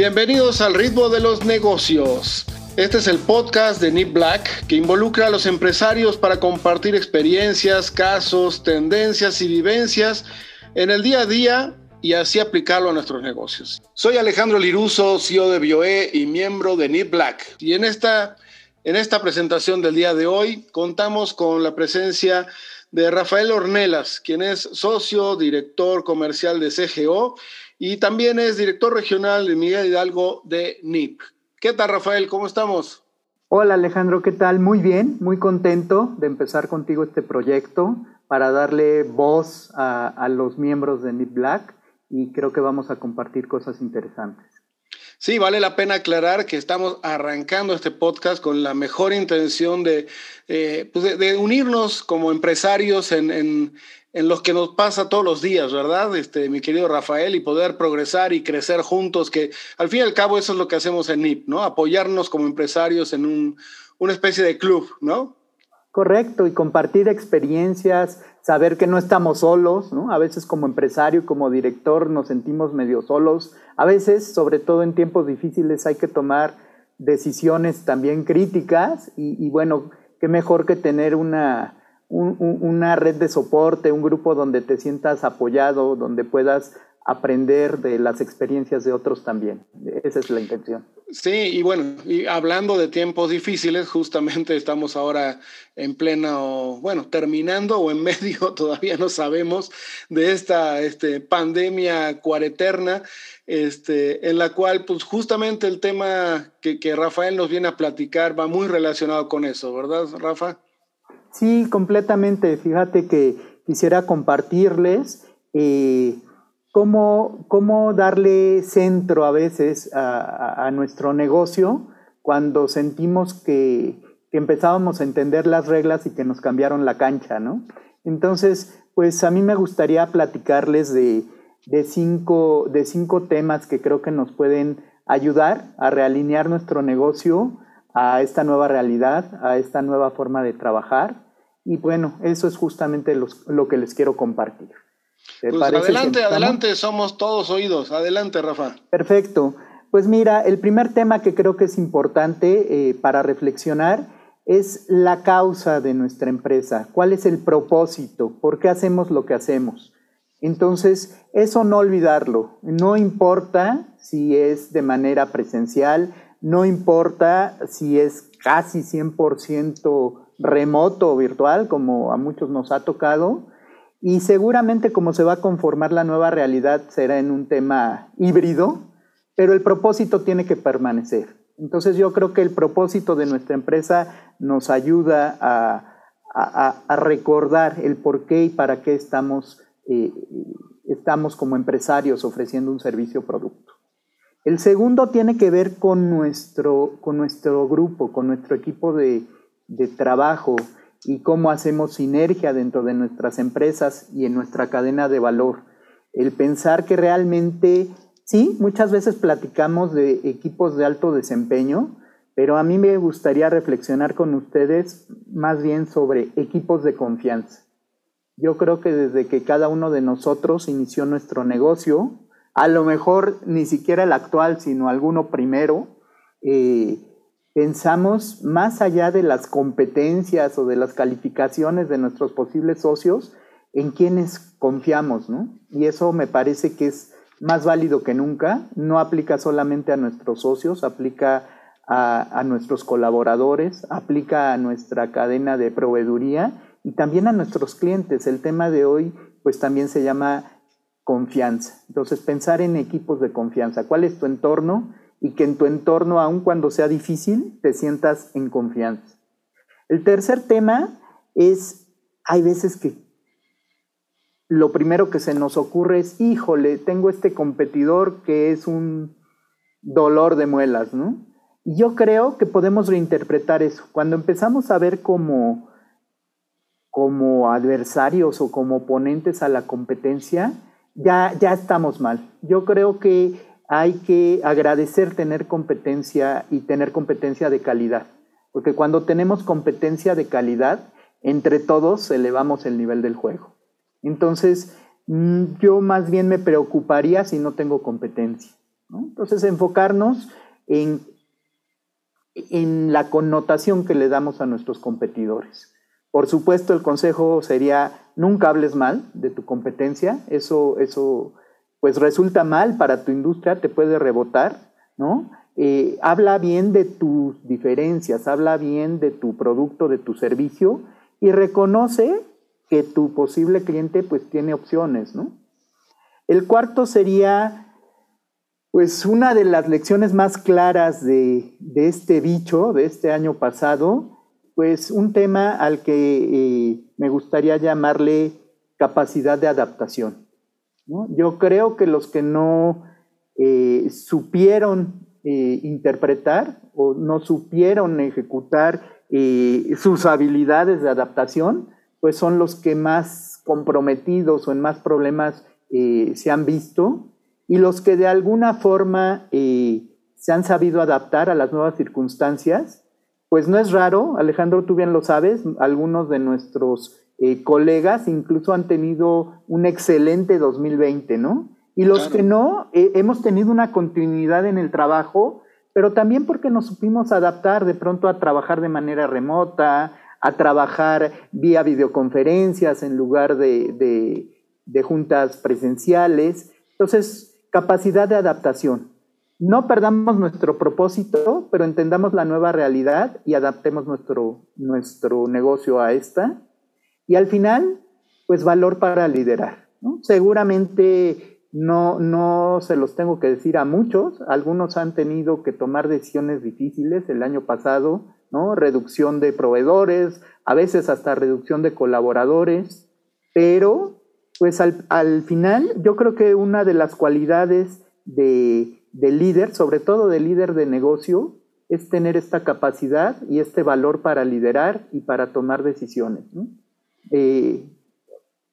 Bienvenidos al ritmo de los negocios. Este es el podcast de Nip Black que involucra a los empresarios para compartir experiencias, casos, tendencias y vivencias en el día a día y así aplicarlo a nuestros negocios. Soy Alejandro Liruso, CEO de BioE y miembro de Nip Black. Y en esta, en esta presentación del día de hoy contamos con la presencia de Rafael Ornelas, quien es socio, director comercial de CGO y también es director regional de Miguel Hidalgo de NIP. ¿Qué tal, Rafael? ¿Cómo estamos? Hola, Alejandro, ¿qué tal? Muy bien, muy contento de empezar contigo este proyecto para darle voz a, a los miembros de NIP Black y creo que vamos a compartir cosas interesantes. Sí, vale la pena aclarar que estamos arrancando este podcast con la mejor intención de, eh, pues de, unirnos como empresarios en, en, en lo que nos pasa todos los días, ¿verdad? Este, mi querido Rafael, y poder progresar y crecer juntos, que al fin y al cabo eso es lo que hacemos en NIP, ¿no? Apoyarnos como empresarios en un, una especie de club, ¿no? Correcto, y compartir experiencias, saber que no estamos solos, ¿no? A veces como empresario, como director nos sentimos medio solos. A veces, sobre todo en tiempos difíciles, hay que tomar decisiones también críticas y, y bueno, qué mejor que tener una, una red de soporte, un grupo donde te sientas apoyado, donde puedas aprender de las experiencias de otros también. Esa es la intención. Sí, y bueno, y hablando de tiempos difíciles, justamente estamos ahora en plena, bueno, terminando o en medio, todavía no sabemos, de esta este, pandemia cuareterna, este, en la cual, pues justamente el tema que, que Rafael nos viene a platicar va muy relacionado con eso, ¿verdad, Rafa? Sí, completamente. Fíjate que quisiera compartirles eh, cómo, cómo, darle centro a veces a, a, nuestro negocio cuando sentimos que, que, empezábamos a entender las reglas y que nos cambiaron la cancha, ¿no? Entonces, pues a mí me gustaría platicarles de, de, cinco, de cinco temas que creo que nos pueden ayudar a realinear nuestro negocio a esta nueva realidad, a esta nueva forma de trabajar. Y bueno, eso es justamente lo que les quiero compartir. Pues adelante, adelante, somos todos oídos. Adelante, Rafa. Perfecto. Pues mira, el primer tema que creo que es importante eh, para reflexionar es la causa de nuestra empresa. ¿Cuál es el propósito? ¿Por qué hacemos lo que hacemos? Entonces, eso no olvidarlo. No importa si es de manera presencial, no importa si es casi 100% remoto o virtual, como a muchos nos ha tocado, y seguramente como se va a conformar la nueva realidad será en un tema híbrido, pero el propósito tiene que permanecer. Entonces yo creo que el propósito de nuestra empresa nos ayuda a, recordar el por qué y para qué estamos, eh, estamos como empresarios ofreciendo un servicio o producto. El segundo tiene que ver con nuestro, con nuestro grupo, con nuestro equipo de, de trabajo y cómo hacemos sinergia dentro de nuestras empresas y en nuestra cadena de valor. El pensar que realmente, sí, muchas veces platicamos de equipos de alto desempeño, pero a mí me gustaría reflexionar con ustedes más bien sobre equipos de confianza. Yo creo que desde que cada uno de nosotros inició nuestro negocio, a lo mejor ni siquiera el actual, sino alguno primero, eh, pensamos más allá de las competencias o de las calificaciones de nuestros posibles socios, en quienes confiamos, ¿no? Y eso me parece que es más válido que nunca, no aplica solamente a nuestros socios, aplica a, a nuestros colaboradores, aplica a nuestra cadena de proveeduría y también a nuestros clientes. El tema de hoy pues también se llama confianza. Entonces, pensar en equipos de confianza. ¿Cuál es tu entorno? Y que en tu entorno, aun cuando sea difícil, te sientas en confianza. El tercer tema es, hay veces que lo primero que se nos ocurre es, híjole, tengo este competidor que es un dolor de muelas, ¿no? Y yo creo que podemos reinterpretar eso. Cuando empezamos a ver como, como adversarios o como oponentes a la competencia, ya, ya estamos mal. Yo creo que hay que agradecer tener competencia y tener competencia de calidad, porque cuando tenemos competencia de calidad, entre todos elevamos el nivel del juego. Entonces, mm, yo más bien me preocuparía si no tengo competencia. Entonces, enfocarnos en, en la connotación que le damos a nuestros competidores. Por supuesto, el consejo sería nunca hables mal de tu competencia, eso, eso pues resulta mal para tu industria, te puede rebotar, ¿no? Eh, habla bien de tus diferencias, habla bien de tu producto, de tu servicio y reconoce que tu posible cliente pues tiene opciones, ¿no? El cuarto sería pues una de las lecciones más claras de, este bicho, de este año pasado, pues un tema al que eh, me gustaría llamarle capacidad de adaptación. Yo creo que los que no eh, supieron eh, interpretar o no supieron ejecutar sus habilidades de adaptación, pues son los que más comprometidos o en más problemas se han visto y los que de alguna forma se han sabido adaptar a las nuevas circunstancias, pues no es raro, Alejandro, tú bien lo sabes, algunos de nuestros eh, colegas incluso han tenido un excelente 2020, ¿no? Y los que no, eh, hemos tenido una continuidad en el trabajo, pero también porque nos supimos adaptar de pronto a trabajar de manera remota, a trabajar vía videoconferencias en lugar de, de juntas presenciales. Entonces, Capacidad de adaptación. No perdamos nuestro propósito, pero entendamos la nueva realidad y adaptemos nuestro, nuestro negocio a esta. Y al final, pues valor para liderar. Seguramente no, no se los tengo que decir a muchos. Algunos han tenido que tomar decisiones difíciles el año pasado, ¿no? Reducción de proveedores, a veces hasta reducción de colaboradores, pero pues al, final yo creo que una de las cualidades de, líder, sobre todo de líder de negocio, es tener esta capacidad y este valor para liderar y para tomar decisiones. Eh,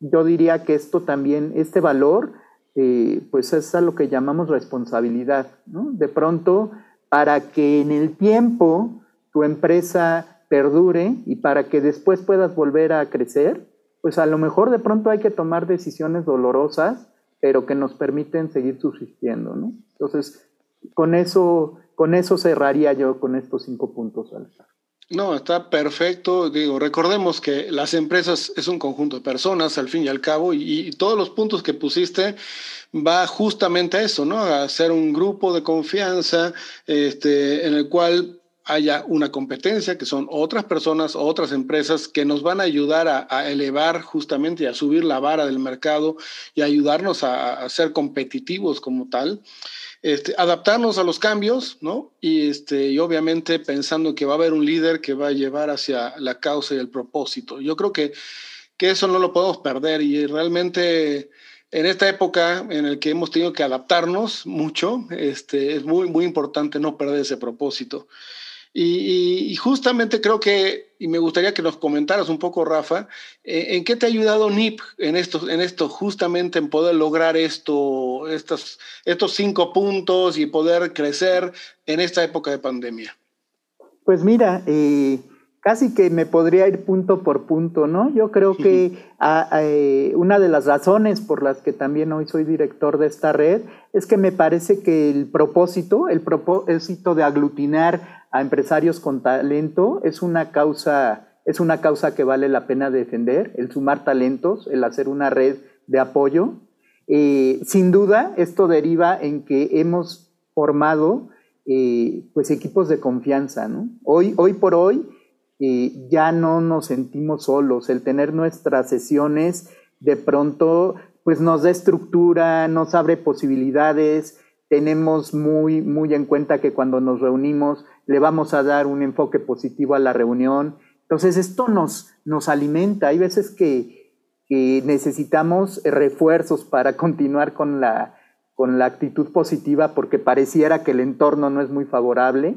yo diría que esto también, este valor, eh, pues es a lo que llamamos responsabilidad. De pronto, para que en el tiempo tu empresa perdure y para que después puedas volver a crecer, pues a lo mejor de pronto hay que tomar decisiones dolorosas, pero que nos permiten seguir subsistiendo, ¿no? Entonces, con eso, con eso cerraría yo con estos cinco puntos, No, está perfecto. Digo, recordemos que las empresas es un conjunto de personas, al fin y al cabo, y, y, todos los puntos que pusiste va justamente a eso, ¿no? A ser un grupo de confianza este, en el cual haya una competencia, que son otras personas, otras empresas que nos van a ayudar a, elevar justamente y a subir la vara del mercado y ayudarnos a, ser competitivos como tal. Este, adaptarnos a los cambios, ¿no? Y, este, y obviamente pensando que va a haber un líder que va a llevar hacia la causa y el propósito. Yo creo que, que eso no lo podemos perder y realmente en esta época en la que hemos tenido que adaptarnos mucho, este, es muy, muy importante no perder ese propósito. Y, justamente creo que, y me gustaría que nos comentaras un poco, Rafa, eh, ¿en qué te ha ayudado NIP en esto, en esto justamente en poder lograr esto, estos, estos cinco puntos y poder crecer en esta época de pandemia? Pues mira, eh, casi que me podría ir punto por punto, ¿no? Yo creo que eh, una de las razones por las que también hoy soy director de esta red es que me parece que el propósito, el propósito de aglutinar a empresarios con talento es una causa, es una causa que vale la pena defender, el sumar talentos, el hacer una red de apoyo. Eh, sin duda, esto deriva en que hemos formado eh, pues equipos de confianza. Hoy, hoy por hoy eh, ya no nos sentimos solos. El tener nuestras sesiones de pronto pues nos da estructura, nos abre posibilidades, tenemos muy, muy en cuenta que cuando nos reunimos le vamos a dar un enfoque positivo a la reunión. Entonces esto nos, nos alimenta. Hay veces que, necesitamos refuerzos para continuar con la, con la actitud positiva porque pareciera que el entorno no es muy favorable.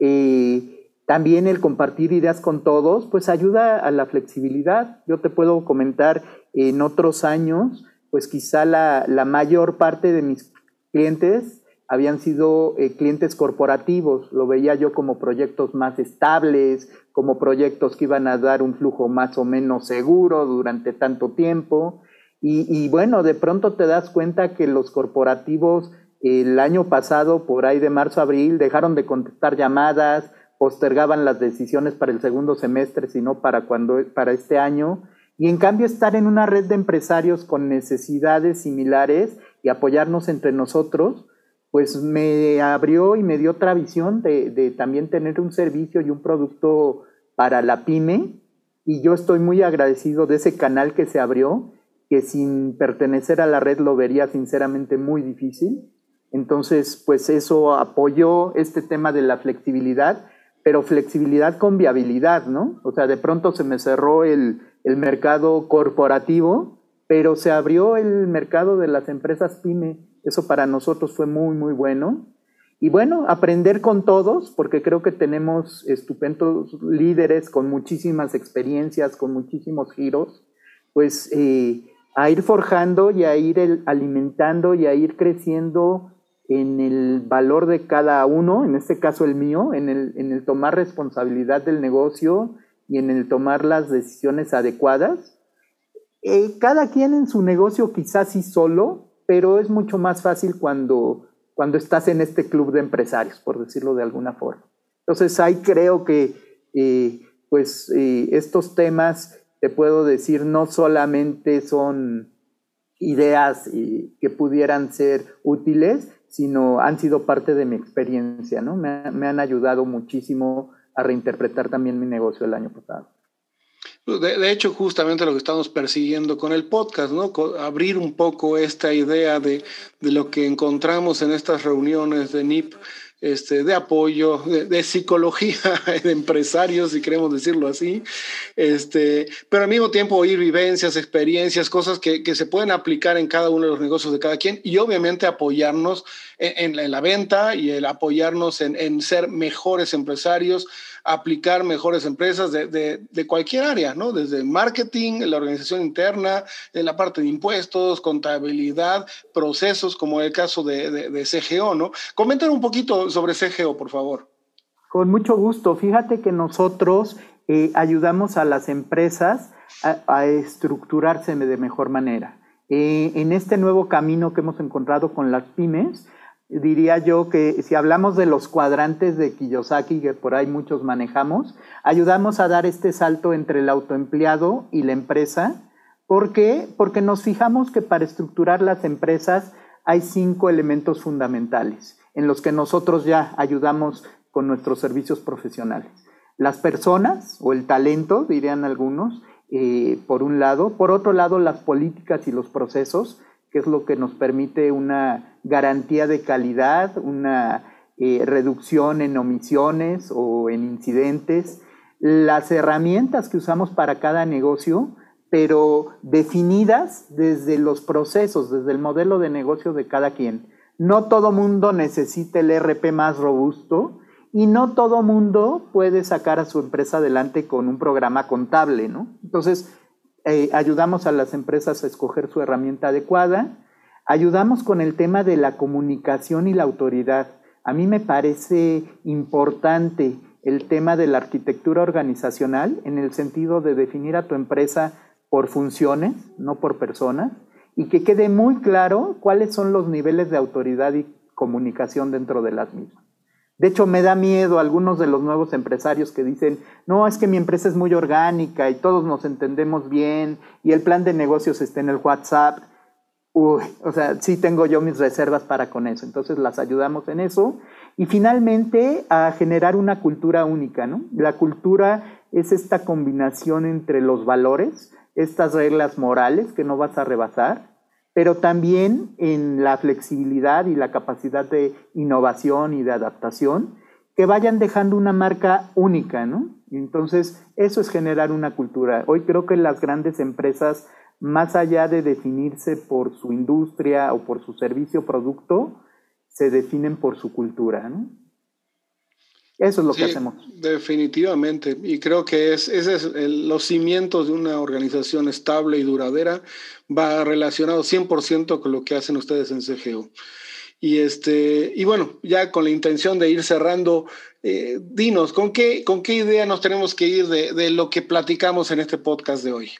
Eh, también el compartir ideas con todos, pues ayuda a la flexibilidad. Yo te puedo comentar en otros años, pues quizá la, la mayor parte de mis clientes habían sido eh, clientes corporativos, lo veía yo como proyectos más estables, como proyectos que iban a dar un flujo más o menos seguro durante tanto tiempo. Y, bueno, de pronto te das cuenta que los corporativos el año pasado, por ahí de marzo a abril, dejaron de contestar llamadas, postergaban las decisiones para el segundo semestre, sino para, cuando, para este año. Y en cambio estar en una red de empresarios con necesidades similares y apoyarnos entre nosotros, pues me abrió y me dio otra visión de, también tener un servicio y un producto para la pyme. Y yo estoy muy agradecido de ese canal que se abrió, que sin pertenecer a la red lo vería sinceramente muy difícil. Entonces, pues eso apoyó este tema de la flexibilidad, pero flexibilidad con viabilidad, ¿no? O sea, de pronto se me cerró el, el mercado corporativo, pero se abrió el mercado de las empresas pyme. Eso para nosotros fue muy, muy bueno. Y bueno, aprender con todos, porque creo que tenemos estupendos líderes con muchísimas experiencias, con muchísimos giros, pues eh, a ir forjando y a ir alimentando y a ir creciendo en el valor de cada uno, en este caso el mío, en el, en el tomar responsabilidad del negocio y en el tomar las decisiones adecuadas. Eh, cada quien en su negocio quizás sí solo, pero es mucho más fácil cuando, cuando estás en este club de empresarios, por decirlo de alguna forma. Entonces ahí creo que eh, pues eh, estos temas, te puedo decir, no solamente son ideas que pudieran ser útiles, sino han sido parte de mi experiencia, ¿no? Me, han ayudado muchísimo a reinterpretar también mi negocio el año pasado. De, hecho, justamente lo que estamos persiguiendo con el podcast, ¿no? Abrir un poco esta idea de, de lo que encontramos en estas reuniones de NIP este, de apoyo, de, psicología de empresarios, si queremos decirlo así, este, pero al mismo tiempo oír vivencias, experiencias, cosas que, que, se pueden aplicar en cada uno de los negocios de cada quien y obviamente apoyarnos en, la venta y el apoyarnos en, ser mejores empresarios, aplicar mejores empresas de, de, cualquier área, ¿no? Desde marketing, la organización interna, en la parte de impuestos, contabilidad, procesos, como el caso de, CGO, ¿no? Comentar un poquito sobre CGO, por favor. Con mucho gusto. Fíjate que nosotros eh, ayudamos a las empresas a, estructurarse de mejor manera. Eh, en este nuevo camino que hemos encontrado con las pymes, diría yo que si hablamos de los cuadrantes de Kiyosaki, que por ahí muchos manejamos, ayudamos a dar este salto entre el autoempleado y la empresa. ¿Por qué? Porque nos fijamos que para estructurar las empresas hay cinco elementos fundamentales en los que nosotros ya ayudamos con nuestros servicios profesionales. Las personas o el talento, dirían algunos, eh, por un lado. Por otro lado, las políticas y los procesos que es lo que nos permite una garantía de calidad, una eh, reducción en omisiones o en incidentes, las herramientas que usamos para cada negocio, pero definidas desde los procesos, desde el modelo de negocio de cada quien. No todo mundo necesita el RP más robusto y no todo mundo puede sacar a su empresa adelante con un programa contable, ¿no? Entonces, eh, ayudamos a las empresas a escoger su herramienta adecuada, ayudamos con el tema de la comunicación y la autoridad. A mí me parece importante el tema de la arquitectura organizacional en el sentido de definir a tu empresa por funciones, no por personas, y que quede muy claro cuáles son los niveles de autoridad y comunicación dentro de las mismas. De hecho, me da miedo algunos de los nuevos empresarios que dicen, no, es que mi empresa es muy orgánica y todos nos entendemos bien y el plan de negocios está en el WhatsApp. Uy, o sea, sí tengo yo mis reservas para con eso. Entonces las ayudamos en eso. Y finalmente a generar una cultura única, ¿no? La cultura es esta combinación entre los valores, estas reglas morales que no vas a rebasar, pero también en la flexibilidad y la capacidad de innovación y de adaptación, que vayan dejando una marca única, ¿no? Entonces, eso es generar una cultura. Hoy creo que las grandes empresas, más allá de definirse por su industria o por su servicio o producto, se definen por su cultura, ¿no? Eso es lo que hacemos. Definitivamente. Y creo que es, ese es los cimientos de una organización estable y duradera. Va relacionado 100% con lo que hacen ustedes en CGO. Y, este, y bueno, ya con la intención de ir cerrando, eh, dinos, ¿con qué, ¿con qué idea nos tenemos que ir de, de lo que platicamos en este podcast de hoy?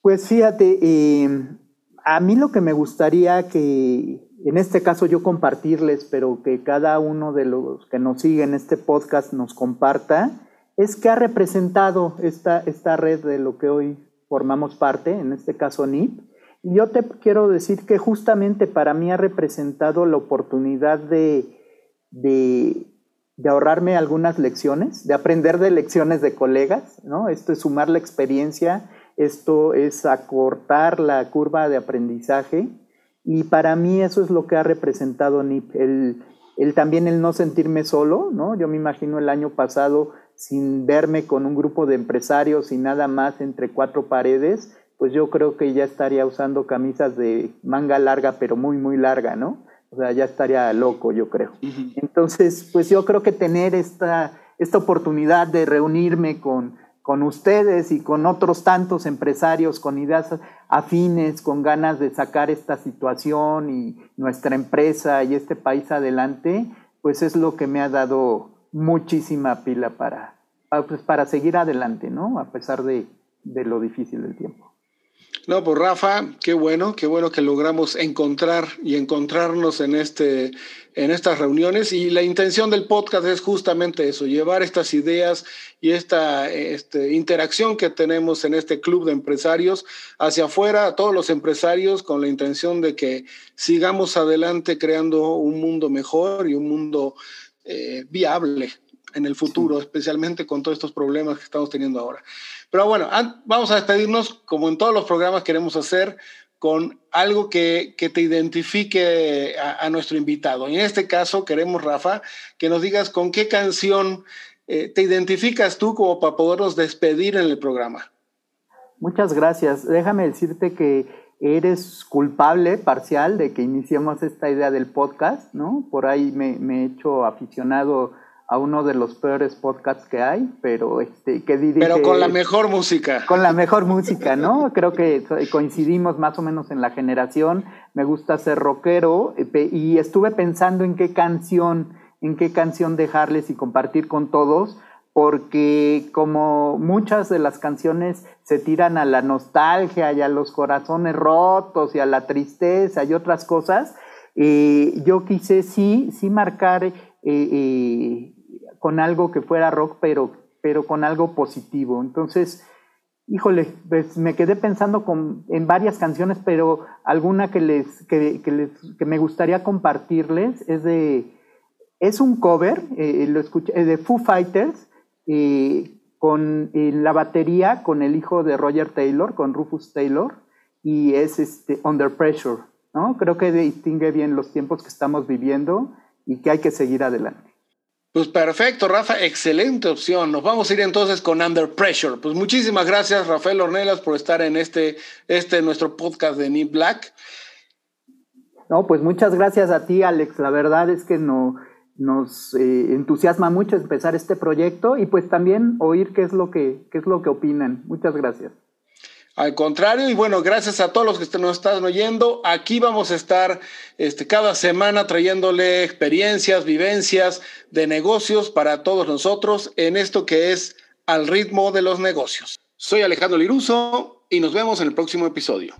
Pues fíjate, eh, a mí lo que me gustaría que en este caso yo compartirles, pero que cada uno de los que nos siguen este podcast nos comparta, es que ha representado esta, esta red de lo que hoy formamos parte, en este caso NIP. Y yo te quiero decir que justamente para mí ha representado la oportunidad de, de, de ahorrarme algunas lecciones, de aprender de lecciones de colegas, ¿no? Esto es sumar la experiencia, esto es acortar la curva de aprendizaje y para mí eso es lo que ha representado NIP, el, el, también el no sentirme solo, ¿no? Yo me imagino el año pasado sin verme con un grupo de empresarios y nada más entre cuatro paredes, pues yo creo que ya estaría usando camisas de manga larga, pero muy, muy larga, ¿no? O sea, ya estaría loco, yo creo. Entonces, pues yo creo que tener esta, esta oportunidad de reunirme con, con ustedes y con otros tantos empresarios con ideas afines, con ganas de sacar esta situación y nuestra empresa y este país adelante, pues es lo que me ha dado muchísima pila para, pues para seguir adelante, ¿no? A pesar de, de lo difícil del tiempo. No, pues Rafa, qué bueno, qué bueno que logramos encontrar y encontrarnos en, este, en estas reuniones. Y la intención del podcast es justamente eso, llevar estas ideas y esta este, interacción que tenemos en este club de empresarios hacia afuera, a todos los empresarios, con la intención de que sigamos adelante creando un mundo mejor y un mundo eh, viable en el futuro, especialmente con todos estos problemas que estamos teniendo ahora. Pero bueno, vamos a despedirnos, como en todos los programas queremos hacer, con algo que, te identifique a, nuestro invitado. Y en este caso queremos, Rafa, que nos digas con qué canción eh, te identificas tú como para podernos despedir en el programa. Muchas gracias. Déjame decirte que eres culpable parcial de que iniciemos esta idea del podcast, ¿no? Por ahí me, me he hecho aficionado a uno de los peores podcasts que hay, pero este que dirige, Pero con la mejor música. Con la mejor música, ¿no? Creo que coincidimos más o menos en la generación. Me gusta ser rockero y estuve pensando en qué canción, en qué canción dejarles y compartir con todos, porque como muchas de las canciones se tiran a la nostalgia y a los corazones rotos y a la tristeza y otras cosas, eh, yo quise sí, sí marcar eh, eh, con algo que fuera rock, pero, pero con algo positivo. Entonces, híjole, pues me quedé pensando con, en varias canciones, pero alguna que les, que, les, que me gustaría compartirles es de, es un cover, eh, lo escuché, eh, de Foo Fighters, eh, con la batería, con el hijo de Roger Taylor, con Rufus Taylor, y es este, Under Pressure, ¿no? Creo que distingue bien los tiempos que estamos viviendo y que hay que seguir adelante. Pues perfecto, Rafa, excelente opción. Nos vamos a ir entonces con Under Pressure. Pues muchísimas gracias, Rafael Ornelas, por estar en este, este nuestro podcast de Need Black. No, pues muchas gracias a ti, Alex. La verdad es que no, nos eh, entusiasma mucho empezar este proyecto y pues también oír qué es lo que, qué es lo que opinan. Muchas gracias. Al contrario, y bueno, gracias a todos los que nos están oyendo. Aquí vamos a estar este, cada semana trayéndole experiencias, vivencias de negocios para todos nosotros en esto que es al ritmo de los negocios. Soy Alejandro Liruso y nos vemos en el próximo episodio.